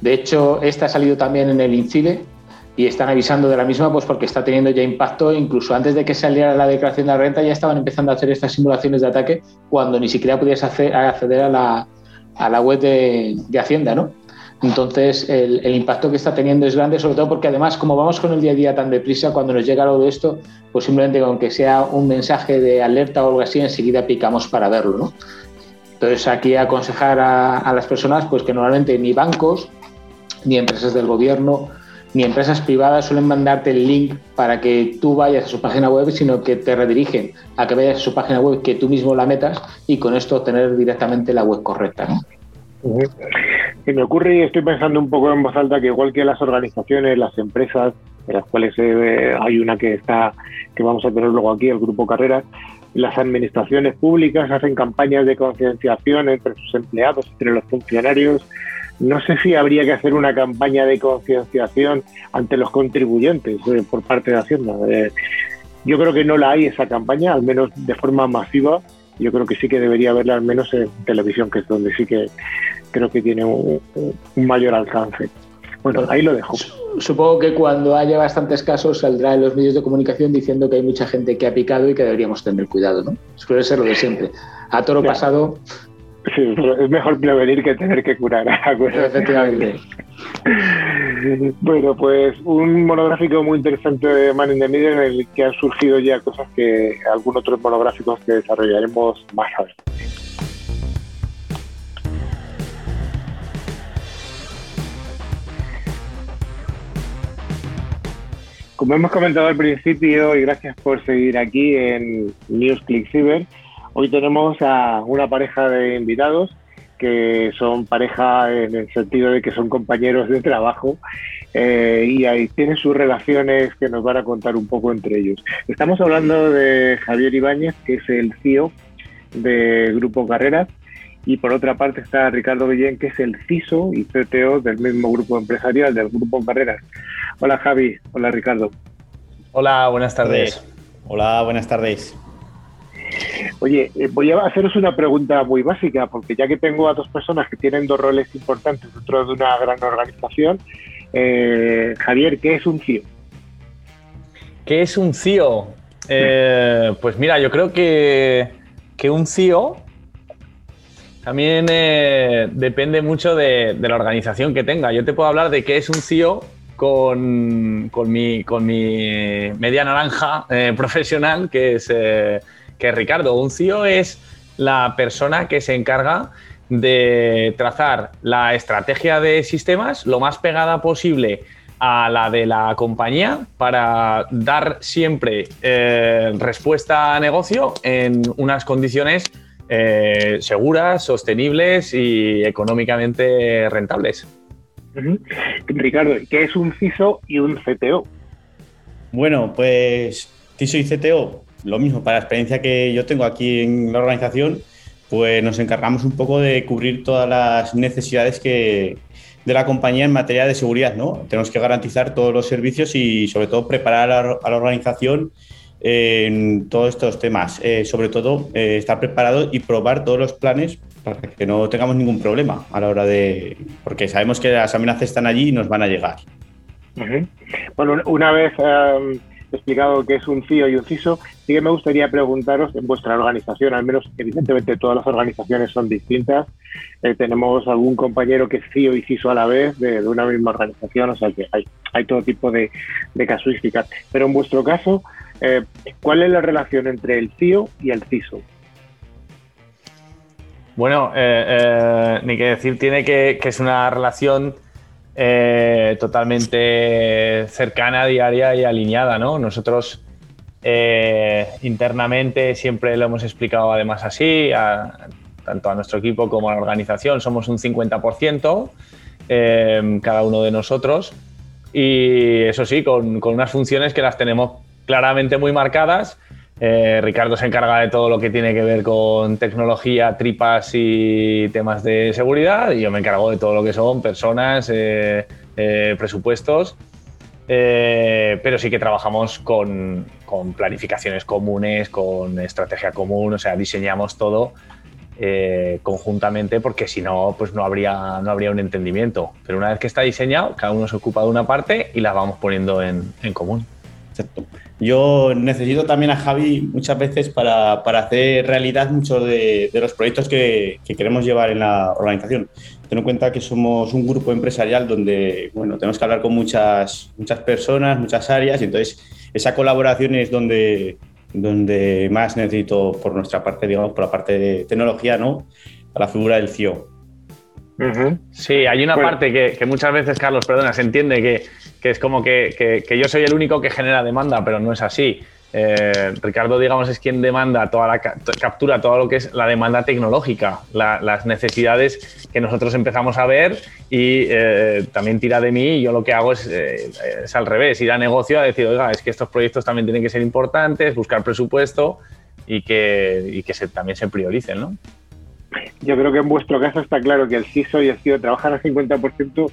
De hecho, esta ha salido también en el INCIDE, y están avisando de la misma pues porque está teniendo ya impacto, incluso antes de que saliera la declaración de la renta ya estaban empezando a hacer estas simulaciones de ataque cuando ni siquiera podías acceder a la, a la web de, de Hacienda, ¿no? Entonces, el, el, impacto que está teniendo es grande, sobre todo porque además, como vamos con el día a día tan deprisa, cuando nos llega algo de esto, pues simplemente aunque sea un mensaje de alerta o algo así, enseguida picamos para verlo, ¿no? Entonces, aquí aconsejar a las personas pues que normalmente ni bancos, ni empresas del gobierno, ni empresas privadas suelen mandarte el link para que tú vayas a su página web, sino que te redirigen a que vayas a su página web, que tú mismo la metas y con esto obtener directamente la web correcta. Se me ocurre y estoy pensando un poco en voz alta que igual que las organizaciones, las empresas, de las cuales eh, hay una que está, que vamos a tener luego aquí, el Grupo Carreras, las administraciones públicas hacen campañas de concienciación entre sus empleados, entre los funcionarios, no sé si habría que hacer una campaña de concienciación ante los contribuyentes eh, por parte de Hacienda. Eh, yo creo que no la hay esa campaña, al menos de forma masiva. Yo creo que sí que debería haberla al menos en televisión, que es donde sí que creo que tiene un, un mayor alcance. Bueno, ahí lo dejo. Supongo que cuando haya bastantes casos saldrá en los medios de comunicación diciendo que hay mucha gente que ha picado y que deberíamos tener cuidado, ¿no? Suele ser lo de siempre. A toro claro. pasado Sí, es mejor prevenir que tener que curar. Efectivamente. Bueno, pues un monográfico muy interesante de Man in the Middle en el que han surgido ya cosas que algún otros monográficos que desarrollaremos más adelante. Como hemos comentado al principio, y gracias por seguir aquí en NewsClick Cyber, hoy tenemos a una pareja de invitados que son pareja en el sentido de que son compañeros de trabajo eh, y ahí tienen sus relaciones que nos van a contar un poco entre ellos. Estamos hablando de Javier Ibáñez, que es el CEO de Grupo Carreras, y por otra parte está Ricardo Guillén, que es el CISO y CTO del mismo grupo empresarial, del Grupo Carreras. Hola Javi, hola Ricardo. Hola, buenas tardes. Hola, buenas tardes. Oye, eh, voy a haceros una pregunta muy básica, porque ya que tengo a dos personas que tienen dos roles importantes dentro de una gran organización, eh, Javier, ¿qué es un CIO? ¿Qué es un CIO? Eh, pues mira, yo creo que, que un CIO también depende mucho de, la organización que tenga. Yo te puedo hablar de qué es un CIO con, mi, media naranja profesional, que es que Ricardo. Un CIO es la persona que se encarga de trazar la estrategia de sistemas lo más pegada posible a la de la compañía para dar siempre eh, respuesta a negocio en unas condiciones eh, seguras, sostenibles y económicamente rentables. Ricardo, ¿qué es un CISO y un CTO? Bueno, pues CISO y CTO lo mismo, para la experiencia que yo tengo aquí en la organización, pues nos encargamos un poco de cubrir todas las necesidades que, de la compañía en materia de seguridad, ¿no? Tenemos que garantizar todos los servicios y sobre todo preparar a la, organización en todos estos temas. Eh, sobre todo eh, estar preparado y probar todos los planes para que no tengamos ningún problema a la hora de... porque sabemos que las amenazas están allí y nos van a llegar. Bueno, una vez... Em, explicado qué es un CIO y un CISO, sí que me gustaría preguntaros en vuestra organización, al menos evidentemente todas las organizaciones son distintas, eh, tenemos algún compañero que es CIO y CISO a la vez de, una misma organización, o sea que hay, hay todo tipo de, casuísticas. Pero en vuestro caso, eh, ¿cuál es la relación entre el CIO y el CISO? Bueno, eh, ni que decir tiene que, que es una relación eh, totalmente cercana, diaria y alineada, ¿no? Nosotros eh, internamente siempre lo hemos explicado además así, tanto a nuestro equipo como a la organización, somos un 50% eh, cada uno de nosotros y eso sí, con, con unas funciones que las tenemos claramente muy marcadas eh, Ricardo se encarga de todo lo que tiene que ver con tecnología, tripas y temas de seguridad. Y yo me encargo de todo lo que son personas, eh, eh, presupuestos. pero sí que trabajamos con, planificaciones comunes, con estrategia común, o sea, diseñamos todo conjuntamente porque si no, pues no habría, no habría un entendimiento. Pero una vez que está diseñado, cada uno se ocupa de una parte y la vamos poniendo en, en común. Yo necesito también a Javi muchas veces para, hacer realidad muchos de, los proyectos que, queremos llevar en la organización. Ten en cuenta que somos un grupo empresarial donde bueno, tenemos que hablar con muchas, muchas personas, muchas áreas, y entonces esa colaboración es donde, donde más necesito por nuestra parte, digamos, por la parte de tecnología, ¿no? A la figura del CIO. Sí, hay una parte que, muchas veces, Carlos, perdona, se entiende que, es como que, yo soy el único que genera demanda, pero no es así. Eh, Ricardo, digamos, es quien demanda toda la captura todo lo que es la demanda tecnológica, las necesidades que nosotros empezamos a ver y eh, también tira de mí. Y yo lo que hago es, eh, es, al revés, ir a negocio a decir, oiga, es que estos proyectos también tienen que ser importantes, buscar presupuesto y que, que también se prioricen, ¿no? Yo creo que en vuestro caso está claro que el CISO y el CIO trabajan al 50%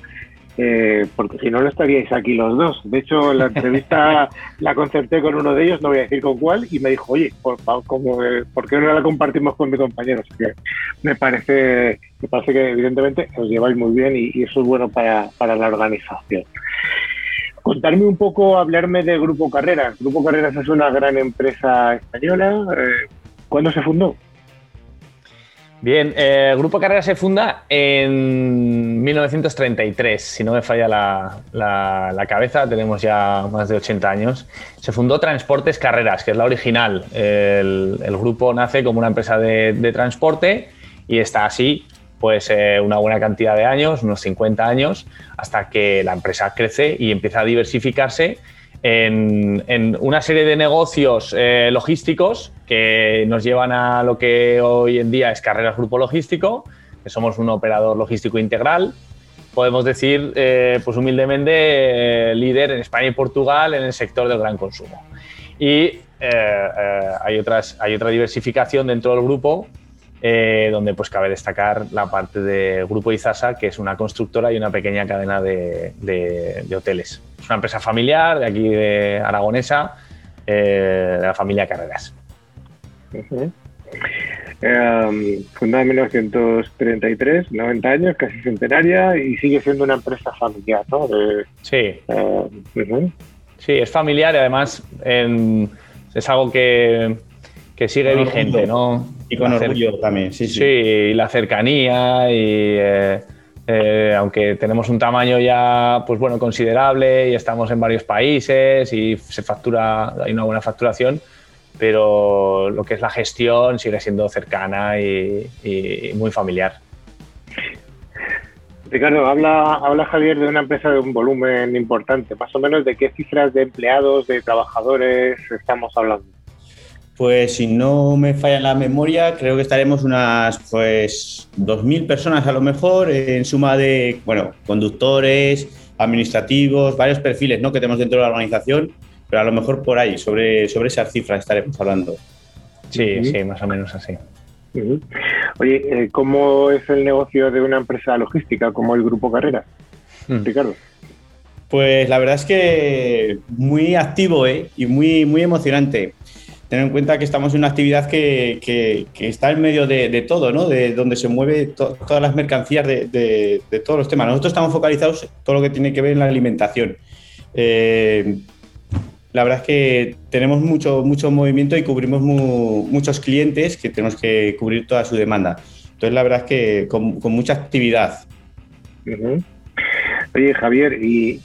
eh, porque si no, no estaríais aquí los dos. De hecho, la entrevista la concerté con uno de ellos, no voy a decir con cuál, y me dijo, oye, por, ¿por qué no la compartimos con mi compañero? que me parece, me parece que evidentemente os lleváis muy bien y, eso es bueno para, la organización. Contarme un poco, hablarme de Grupo Carreras. Grupo Carreras es una gran empresa española. Eh, ¿Cuándo se fundó? Bien, eh, el Grupo Carrera se funda en 1933, si no me falla la, cabeza, tenemos ya más de 80 años. Se fundó Transportes Carreras, que es la original. El, grupo nace como una empresa de, transporte y está así pues eh, una buena cantidad de años, unos 50 años, hasta que la empresa crece y empieza a diversificarse en, una serie de negocios eh, logísticos que nos llevan a lo que hoy en día es Carreras Grupo Logístico, que somos un operador logístico integral. Podemos decir, eh, pues humildemente, eh, líder en España y Portugal en el sector del gran consumo. Y hay, otras, hay otra diversificación dentro del grupo donde pues cabe destacar la parte de Grupo Izasa, que es una constructora y una pequeña cadena de hoteles. Es una empresa familiar de aquí de Aragonesa, eh, de la familia Carreras. Em, fundada en 1933, 90 años, casi centenaria, y sigue siendo una empresa familiar, ¿no? sí. Em, sí, es familiar y además es algo que, sigue vigente, ¿no? Y con orgullo también, sí, sí. Sí, y la cercanía y eh, eh, aunque tenemos un tamaño ya pues bueno, considerable y estamos en varios países y se factura, hay una buena facturación, pero lo que es la gestión sigue siendo cercana y, muy familiar. Ricardo, habla, habla Javier de una empresa de un volumen importante, más o menos de qué cifras de empleados, de trabajadores estamos hablando. Pues si no me falla la memoria, creo que estaremos unas pues 2.000 personas a lo mejor, en suma de, bueno, conductores, administrativos, varios perfiles ¿no? que tenemos dentro de la organización, pero a lo mejor por ahí, sobre, sobre esas cifras estaremos hablando. Sí, sí, más o menos así. Oye, eh, ¿cómo es el negocio de una empresa logística como el Grupo Carrera? Mm. Ricardo. Pues la verdad es que muy activo ¿eh? y muy, muy emocionante tener en cuenta que estamos en una actividad que, está en medio de, todo, ¿no? De donde se mueve todas las mercancías de, todos los temas. Nosotros estamos focalizados en todo lo que tiene que ver en la alimentación. Eh, la verdad es que tenemos mucho, mucho movimiento y cubrimos muchos clientes que tenemos que cubrir toda su demanda. Entonces, la verdad es que con, mucha actividad. Oye, Javier, ¿y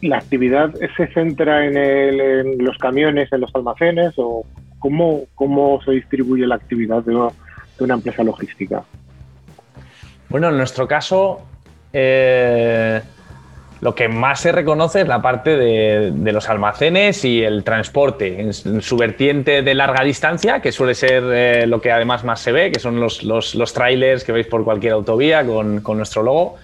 la actividad se centra en, en, los camiones, en los almacenes o ¿Cómo, cómo se distribuye la actividad de una, empresa logística? Bueno, en nuestro caso, eh, lo que más se reconoce es la parte de, los almacenes y el transporte, en, su vertiente de larga distancia, que suele ser eh, lo que además más se ve, que son los, los, trailers que veis por cualquier autovía con, con nuestro logo.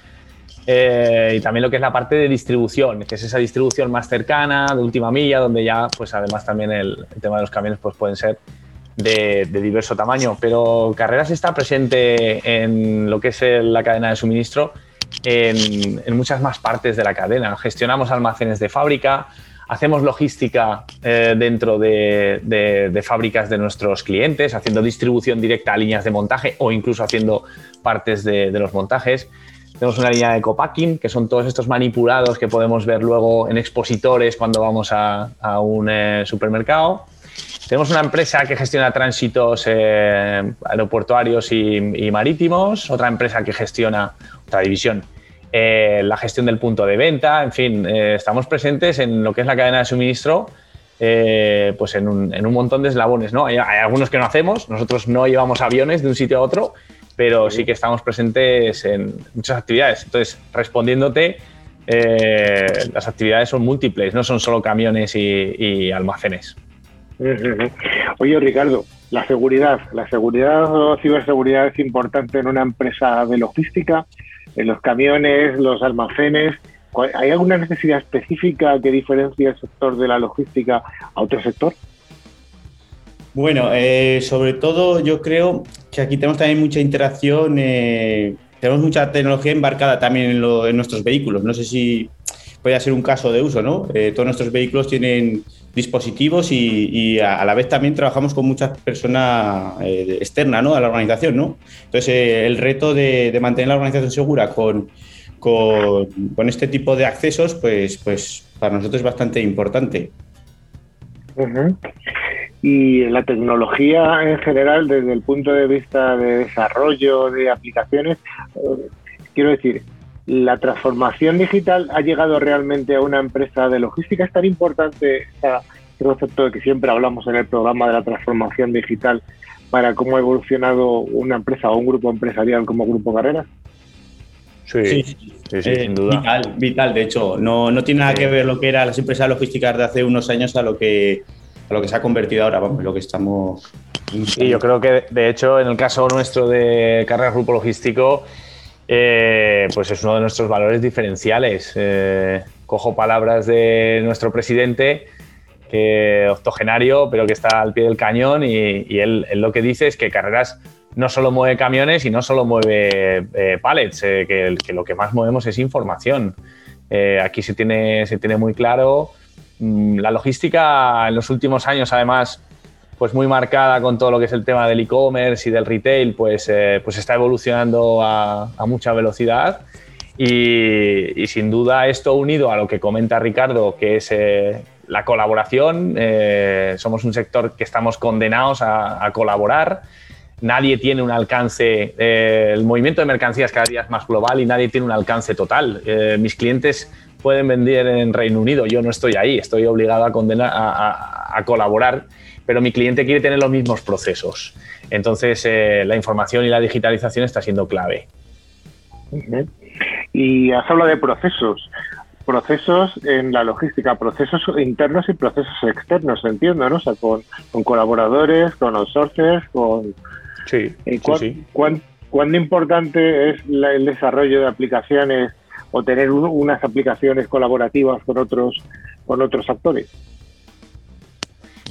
Eh, y también lo que es la parte de distribución, que es esa distribución más cercana, de última milla, donde ya, pues además también el, tema de los camiones pues pueden ser de, diverso tamaño. Pero Carreras está presente en lo que es la cadena de suministro en, muchas más partes de la cadena. Gestionamos almacenes de fábrica, hacemos logística eh, dentro de, fábricas de nuestros clientes, haciendo distribución directa a líneas de montaje o incluso haciendo partes de los montajes. Tenemos una línea de copacking, que son todos estos manipulados que podemos ver luego en expositores cuando vamos a, un eh, supermercado. Tenemos una empresa que gestiona tránsitos eh, aeroportuarios y, marítimos, otra empresa que gestiona, otra división, eh, la gestión del punto de venta. En fin, estamos presentes en lo que es la cadena de suministro, pues en un, montón de eslabones. ¿no? hay, algunos que no hacemos, nosotros no llevamos aviones de un sitio a otro, pero sí que estamos presentes en muchas actividades. Entonces, respondiéndote, eh, las actividades son múltiples, no son solo camiones y, almacenes. Oye, Ricardo, la seguridad, la seguridad o ciberseguridad es importante en una empresa de logística, en los camiones, los almacenes. ¿Hay alguna necesidad específica que diferencie el sector de la logística a otro sector? Bueno, eh, sobre todo yo creo que aquí tenemos también mucha interacción, eh, tenemos mucha tecnología embarcada también en, nuestros vehículos. No sé si puede ser un caso de uso, ¿no? Eh, todos nuestros vehículos tienen dispositivos y, a, la vez también trabajamos con muchas personas externas ¿no? a la organización, ¿no? Entonces, el reto de, mantener la organización segura con, con, este tipo de accesos, pues, pues para nosotros es bastante importante y la tecnología en general desde el punto de vista de desarrollo de aplicaciones, eh, quiero decir, la transformación digital ha llegado realmente a una empresa de logística. Es tan importante ese concepto de que siempre hablamos en el programa de la transformación digital para cómo ha evolucionado una empresa o un grupo empresarial como Grupo Carreras. Sí, sí, sí, Eh, sin duda. Vital, vital, de hecho. No, no tiene nada que ver lo que eran las empresas logísticas de hace unos años a lo que, a lo que se ha convertido ahora, vamos, lo que estamos. Sí, yo creo que de hecho en el caso nuestro de Carreras Grupo Logístico, eh, pues es uno de nuestros valores diferenciales. Eh, cojo palabras de nuestro presidente, que octogenario, pero que está al pie del cañón y, él, lo que dice es que Carreras no solo mueve camiones y no solo mueve eh, pallets, eh, que, lo que más movemos es información. Aquí se tiene, se tiene muy claro. Mm, la logística en los últimos años, además, pues muy marcada con todo lo que es el tema del e-commerce y del retail, pues, eh, pues está evolucionando a, a mucha velocidad. Y, y, sin duda esto unido a lo que comenta Ricardo, que es eh, la colaboración, eh, somos un sector que estamos condenados a, a colaborar nadie tiene un alcance, eh, el movimiento de mercancías cada día es más global y nadie tiene un alcance total. Eh, mis clientes pueden vender en Reino Unido, yo no estoy ahí, estoy obligado a, condenar, a, a, a colaborar, pero mi cliente quiere tener los mismos procesos. Entonces, eh, la información y la digitalización está siendo clave. Uh -huh. Y has hablado de procesos procesos en la logística, procesos internos y procesos externos, entiendo, ¿no? O sea, con, con colaboradores, con outsourcers, con... Sí, eh, ¿cuán, sí, sí. ¿cuán, ¿Cuán importante es la, el desarrollo de aplicaciones o tener un, unas aplicaciones colaborativas con otros, con otros actores?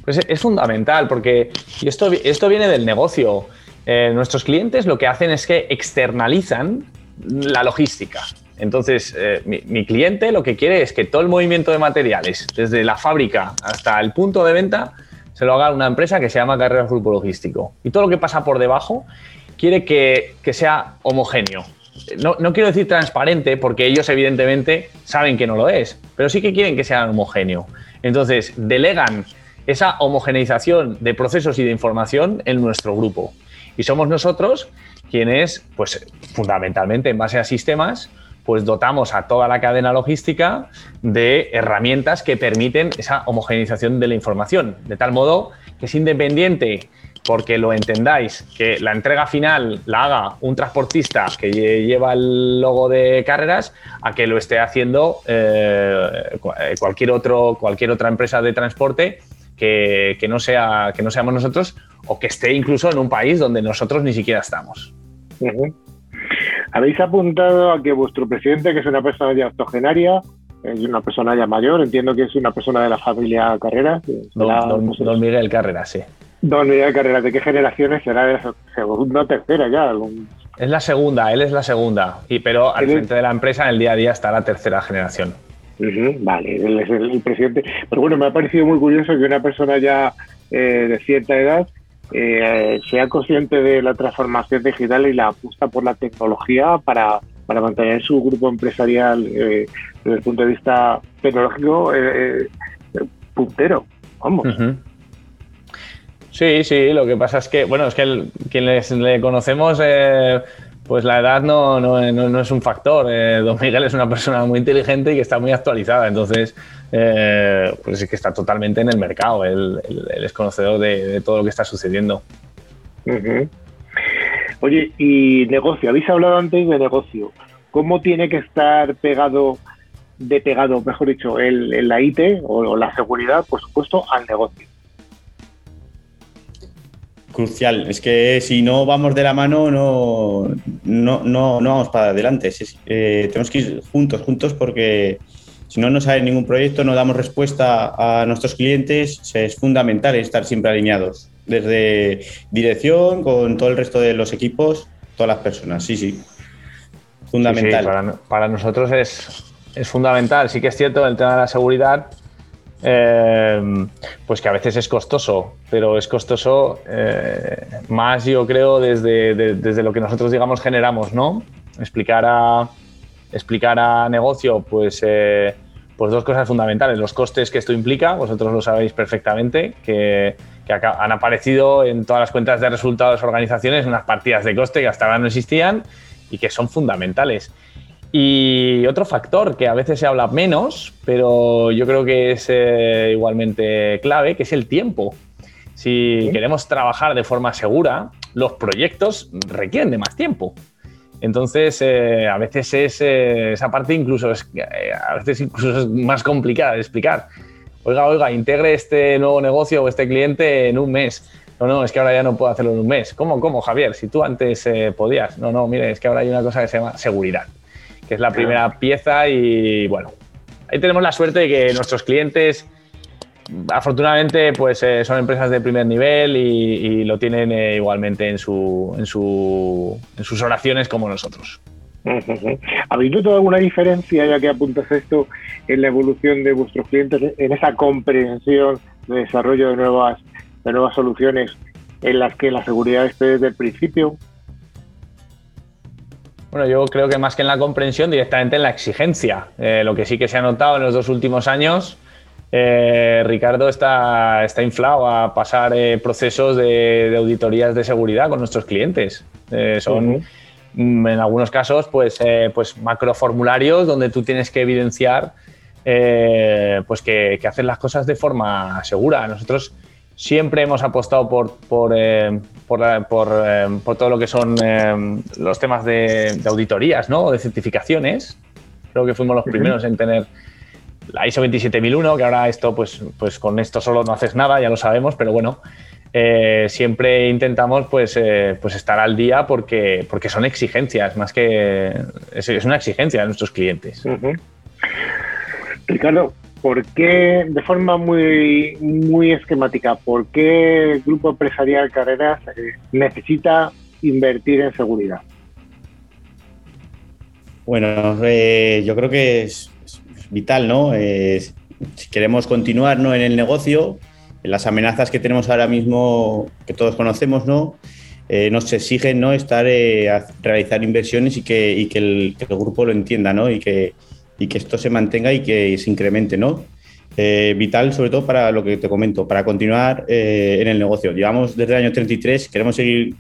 Pues es fundamental porque y esto, esto viene del negocio. Eh, nuestros clientes lo que hacen es que externalizan la logística. Entonces, eh, mi, mi, cliente lo que quiere es que todo el movimiento de materiales, desde la fábrica hasta el punto de venta, se lo haga una empresa que se llama Carreras Grupo Logístico. Y todo lo que pasa por debajo quiere que, que sea homogéneo. No, no, quiero decir transparente, porque ellos evidentemente saben que no lo es, pero sí que quieren que sea homogéneo. Entonces, delegan esa homogeneización de procesos y de información en nuestro grupo. Y somos nosotros quienes, pues fundamentalmente en base a sistemas, pues dotamos a toda la cadena logística de herramientas que permiten esa homogeneización de la información, de tal modo que es independiente, porque lo entendáis, que la entrega final la haga un transportista que lleva el logo de carreras a que lo esté haciendo eh, cualquier, otro, cualquier otra empresa de transporte que, que, no sea, que no seamos nosotros o que esté incluso en un país donde nosotros ni siquiera estamos. Uh -huh. Habéis apuntado a que vuestro presidente, que es una persona ya octogenaria, es una persona ya mayor, entiendo que es una persona de la familia Carreras. Don, la, don, pues, don, Miguel Carreras, sí. Don Miguel Carreras, ¿de qué generaciones será? ¿De segunda o tercera ya? Algún... Es la segunda, él es la segunda, y, pero al frente de la empresa en el día a día está la tercera generación. Vale, él es el, presidente. Pero bueno, me ha parecido muy curioso que una persona ya eh, de cierta edad eh, sea consciente de la transformación digital y la apuesta por la tecnología para, para mantener su grupo empresarial eh, desde el punto de vista tecnológico puntero. Vamos. Sí, sí, lo que pasa es que, bueno, es que el, quienes le conocemos, pues la edad no, no, no, no, es un factor. Eh, don Miguel es una persona muy inteligente y que está muy actualizada, entonces, eh, pues es que está totalmente en el mercado. Él, él, es conocedor de, todo lo que está sucediendo. Oye, y negocio, habéis hablado antes de negocio. ¿Cómo tiene que estar pegado, de pegado, mejor dicho, el, el IT o la seguridad, por supuesto, al negocio? Crucial. Es que si no vamos de la mano, no, no, no, no vamos para adelante. Es, eh, tenemos que ir juntos, juntos, porque si no, no sale ningún proyecto, no damos respuesta a nuestros clientes. Es fundamental estar siempre alineados, desde dirección, con todo el resto de los equipos, todas las personas. Sí, sí. Fundamental. Sí, sí, para, para, nosotros es, es fundamental. Sí que es cierto el tema de la seguridad eh, pues que a veces es costoso, pero es costoso eh, más, yo creo, desde, de, desde lo que nosotros, digamos, generamos, ¿no? Explicar a, explicar a negocio, pues, eh, pues dos cosas fundamentales. Los costes que esto implica, vosotros lo sabéis perfectamente, que, que han aparecido en todas las cuentas de resultados de organizaciones unas partidas de coste que hasta ahora no existían y que son fundamentales. Y otro factor que a veces se habla menos, pero yo creo que es eh, igualmente clave, que es el tiempo. Si ¿Sí? queremos trabajar de forma segura, los proyectos requieren de más tiempo. Entonces, eh, a veces es, eh, esa parte incluso es, a veces incluso es más complicada de explicar. Oiga, oiga, integre este nuevo negocio o este cliente en un mes. No, no, es que ahora ya no puedo hacerlo en un mes. ¿Cómo, cómo, Javier? Si tú antes podías. No, no, mire, es que ahora hay una cosa que se llama seguridad, que es la primera pieza y bueno, ahí tenemos la suerte de que nuestros clientes afortunadamente, pues eh, son empresas de primer nivel y, lo tienen eh, igualmente en, su, en, su, en sus oraciones como nosotros. ¿Habéis notado alguna diferencia, ya que apuntas esto, en la evolución de vuestros clientes, en esa comprensión de desarrollo de nuevas, de nuevas soluciones en las que la seguridad esté desde el principio? Bueno, yo creo que más que en la comprensión, directamente en la exigencia. Eh, lo que sí que se ha notado en los dos últimos años eh, Ricardo está, está inflado a pasar eh, procesos de, auditorías de seguridad con nuestros clientes. Eh, son, mm, en algunos casos, pues, pues macroformularios donde tú tienes que evidenciar pues que, que haces las cosas de forma segura. Nosotros siempre hemos apostado por, por, por, todo lo que son los temas de, auditorías, ¿no? de certificaciones. Creo que fuimos los primeros en tener la ISO 27001, que ahora esto, pues, pues con esto solo no haces nada, ya lo sabemos, pero bueno, eh, siempre intentamos pues, eh, pues estar al día porque, porque son exigencias, más que es, una exigencia de nuestros clientes. Ricardo, ¿por qué, de forma muy, muy esquemática, por qué el Grupo Empresarial Carreras eh, necesita invertir en seguridad? Bueno, yo creo que es, vital, ¿no? si queremos continuar ¿no? en el negocio, las amenazas que tenemos ahora mismo, que todos conocemos, ¿no? Eh, nos exigen ¿no? estar eh, a realizar inversiones y que, que, el, grupo lo entienda ¿no? y, que, y que esto se mantenga y que se incremente. ¿no? Eh, vital sobre todo para lo que te comento, para continuar en el negocio. Llevamos desde el año 33, queremos seguir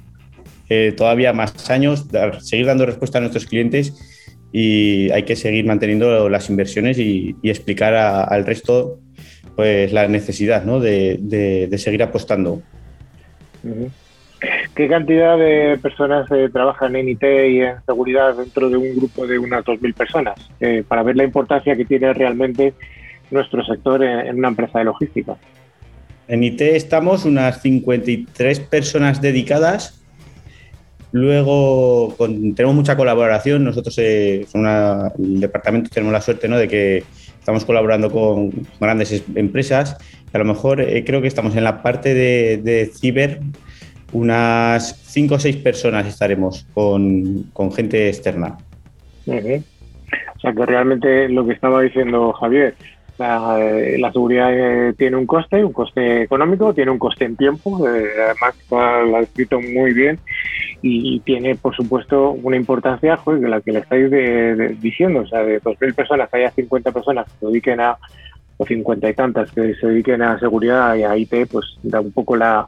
todavía más años, seguir dando respuesta a nuestros clientes y hay que seguir manteniendo las inversiones y, explicar al resto pues la necesidad ¿no? de, seguir apostando. ¿Qué cantidad de personas eh, trabajan en IT y en seguridad dentro de un grupo de unas 2.000 personas? Eh, para ver la importancia que tiene realmente nuestro sector en, una empresa de logística. En IT estamos unas 53 personas dedicadas Luego tenemos mucha colaboración. Nosotros, eh, el departamento, tenemos la suerte ¿no? de que estamos colaborando con grandes empresas. A lo mejor eh, creo que estamos en la parte de, ciber, unas cinco o seis personas estaremos con, gente externa. O sea que realmente lo que estaba diciendo Javier, la, eh, seguridad eh, tiene un coste, un coste económico, tiene un coste en tiempo, además lo ha descrito muy bien, y, tiene, por supuesto, una importancia joder, de la que le estáis diciendo. O sea, de 2.000 personas, que haya 50 personas que se dediquen a, o 50 y tantas que se dediquen a seguridad y a IT, pues da un poco la,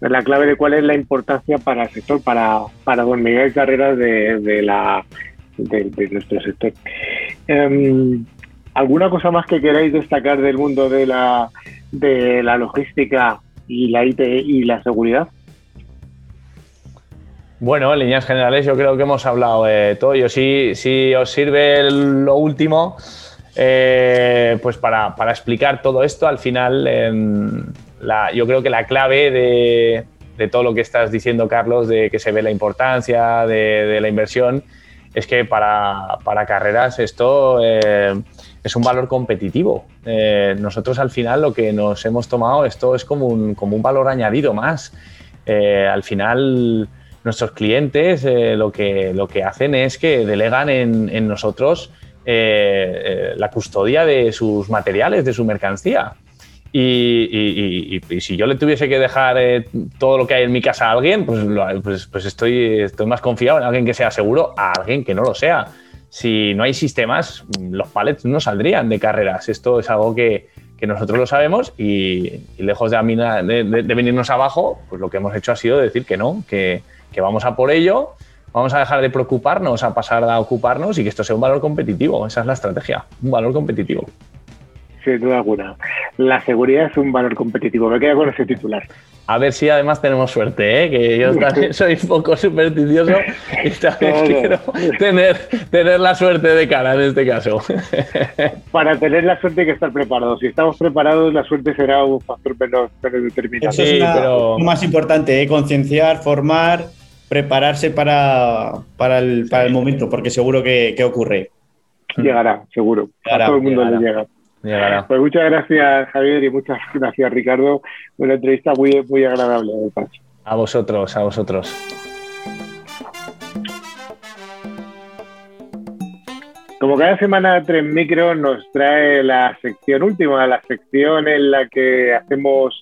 la clave de cuál es la importancia para el sector, para, para don Miguel Carreras de, de la, de, nuestro sector. Em, ¿Alguna cosa más que queráis destacar del mundo de la, de la logística y la IT y la seguridad? Bueno, en líneas generales yo creo que hemos hablado de todo. Yo sí, si os sirve lo último, eh, pues para, explicar todo esto, al final yo creo que la clave de, todo lo que estás diciendo, Carlos, de que se ve la importancia de, la inversión, es que para, carreras esto eh, es un valor competitivo. Eh, nosotros al final lo que nos hemos tomado, esto es como un, valor añadido más. al final nuestros clientes lo, que, lo que hacen es que delegan en, nosotros eh, eh, la custodia de sus materiales, de su mercancía. Y, si yo le tuviese que dejar todo lo que hay en mi casa a alguien, pues, pues, pues, estoy, más confiado en alguien que sea seguro a alguien que no lo sea. Si no hay sistemas, los pallets no saldrían de carreras. Esto es algo que, nosotros lo sabemos y, lejos de, de, de, venirnos abajo, pues lo que hemos hecho ha sido decir que no, que vamos a por ello, vamos a dejar de preocuparnos a pasar a ocuparnos y que esto sea un valor competitivo. Esa es la estrategia, un valor competitivo. sin duda alguna. La seguridad es un valor competitivo. Me quedo con ese titular. A ver si además tenemos suerte, ¿eh? que yo también soy un poco supersticioso y también quiero tener, tener la suerte de cara en este caso. Para tener la suerte hay que estar preparados. Si estamos preparados, la suerte será un factor menos, determinante. Eso es lo más importante, ¿eh? concienciar, formar, prepararse para, para, el, para el momento, porque seguro que, ocurre. Llegará, seguro. a todo el mundo le llega. Pues muchas gracias, Javier, y muchas gracias, Ricardo. Una entrevista muy, muy agradable. A vosotros, a vosotros. Como cada semana, Tres Micro nos trae la sección última, la sección en la que hacemos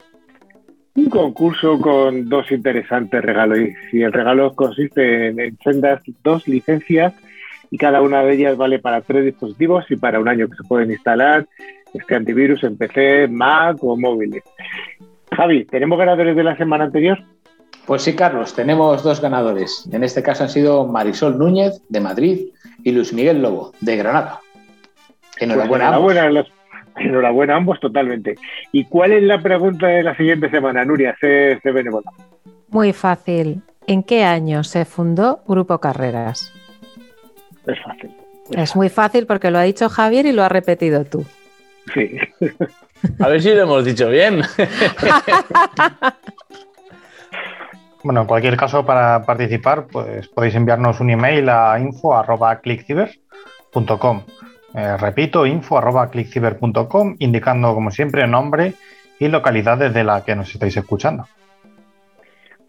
un concurso con dos interesantes regalos. Y el regalo consiste en, en sendas dos licencias y cada una de ellas vale para tres dispositivos y para un año que se pueden instalar este antivirus en PC, Mac o móviles. Javi, ¿tenemos ganadores de la semana anterior? Pues sí, Carlos, tenemos dos ganadores. En este caso han sido Marisol Núñez, de Madrid, y Luis Miguel Lobo, de Granada. Enhorabuena, pues enhorabuena, enhorabuena ambos totalmente. ¿Y cuál es la pregunta de la siguiente semana, Nuria? Se, se Muy fácil. ¿En qué año se fundó Grupo Carreras? Es fácil. Es muy fácil porque lo ha dicho Javier y lo ha repetido tú. Sí. A ver si lo hemos dicho bien. Bueno, en cualquier caso, para participar, pues podéis enviarnos un email a info.clickciber.com. Eh, repito, info.clickciber.com, indicando, como siempre, nombre y localidad desde la que nos estáis escuchando.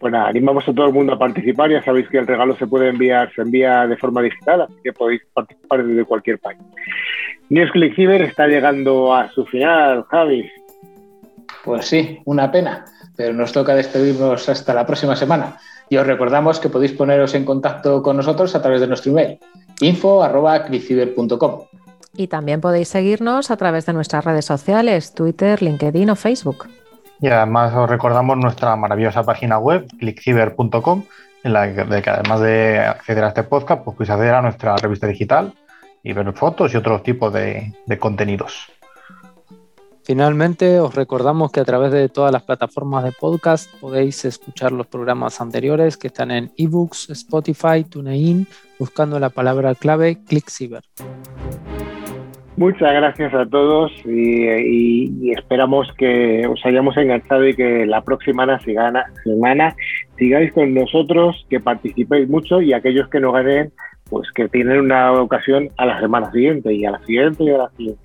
Bueno, pues animamos a todo el mundo a participar. Ya sabéis que el regalo se puede enviar, se envía de forma digital, así que podéis participar desde cualquier país. News Click Cyber está llegando a su final, Javi. Pues sí, una pena, pero nos toca despedirnos hasta la próxima semana. Y os recordamos que podéis poneros en contacto con nosotros a través de nuestro email info.clickciber.com. Y también podéis seguirnos a través de nuestras redes sociales, Twitter, LinkedIn o Facebook. Y además os recordamos nuestra maravillosa página web, clickciber.com, en la que, además de acceder a este podcast, pues podéis acceder a nuestra revista digital y ver fotos y otros tipos de, contenidos. Finalmente, os recordamos que a través de todas las plataformas de podcast podéis escuchar los programas anteriores que están en ebooks, Spotify, TuneIn, buscando la palabra clave ClickCiber. Muchas gracias a todos y, esperamos que os hayamos enganchado y que la próxima semana sigáis con nosotros, que participéis mucho y aquellos que no ganen, pues que tienen una ocasión a la semana siguiente y a la siguiente y a la siguiente.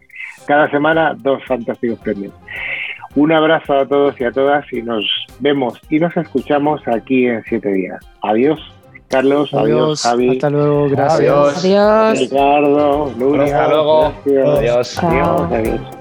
Cada semana dos fantásticos premios. Un abrazo a todos y a todas y nos vemos y nos escuchamos aquí en siete días. Adiós. Carlos, adiós, Javi. Hasta luego, gracias. Adiós. Adiós. Ricardo, Luria. Hasta luego. Adiós. Adiós. adiós.